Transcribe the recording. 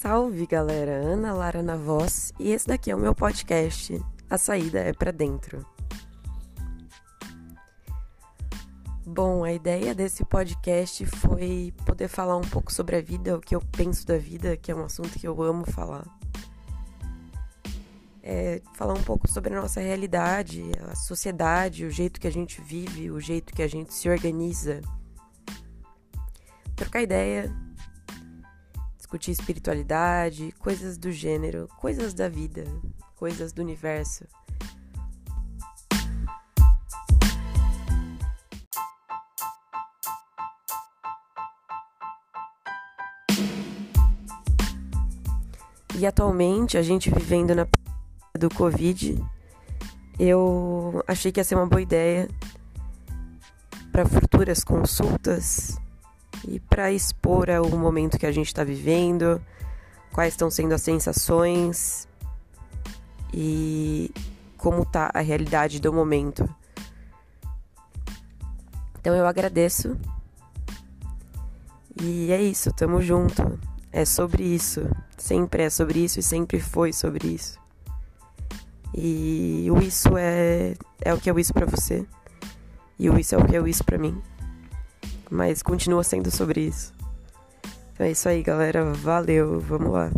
Salve galera, Ana Lara na voz e esse daqui é o meu podcast. A saída é para dentro. Bom, a ideia desse podcast foi poder falar um pouco sobre a vida, o que eu penso da vida, que é um assunto que eu amo falar. É falar um pouco sobre a nossa realidade, a sociedade, o jeito que a gente vive, o jeito que a gente se organiza. Trocar ideia, discutir espiritualidade, coisas do gênero, coisas da vida, coisas do universo. E atualmente, a gente vivendo na do Covid, eu achei que ia ser uma boa ideia para futuras consultas e para expor o momento que a gente está vivendo, quais estão sendo as sensações e como tá a realidade do momento. Então eu agradeço. E é isso, tamo junto. É sobre isso. Sempre é sobre isso e sempre foi sobre isso. E o isso é, é o que é o isso para você. E o isso é o que é o isso para mim mas continua sendo sobre isso. Então é isso aí, galera. Valeu, vamos lá.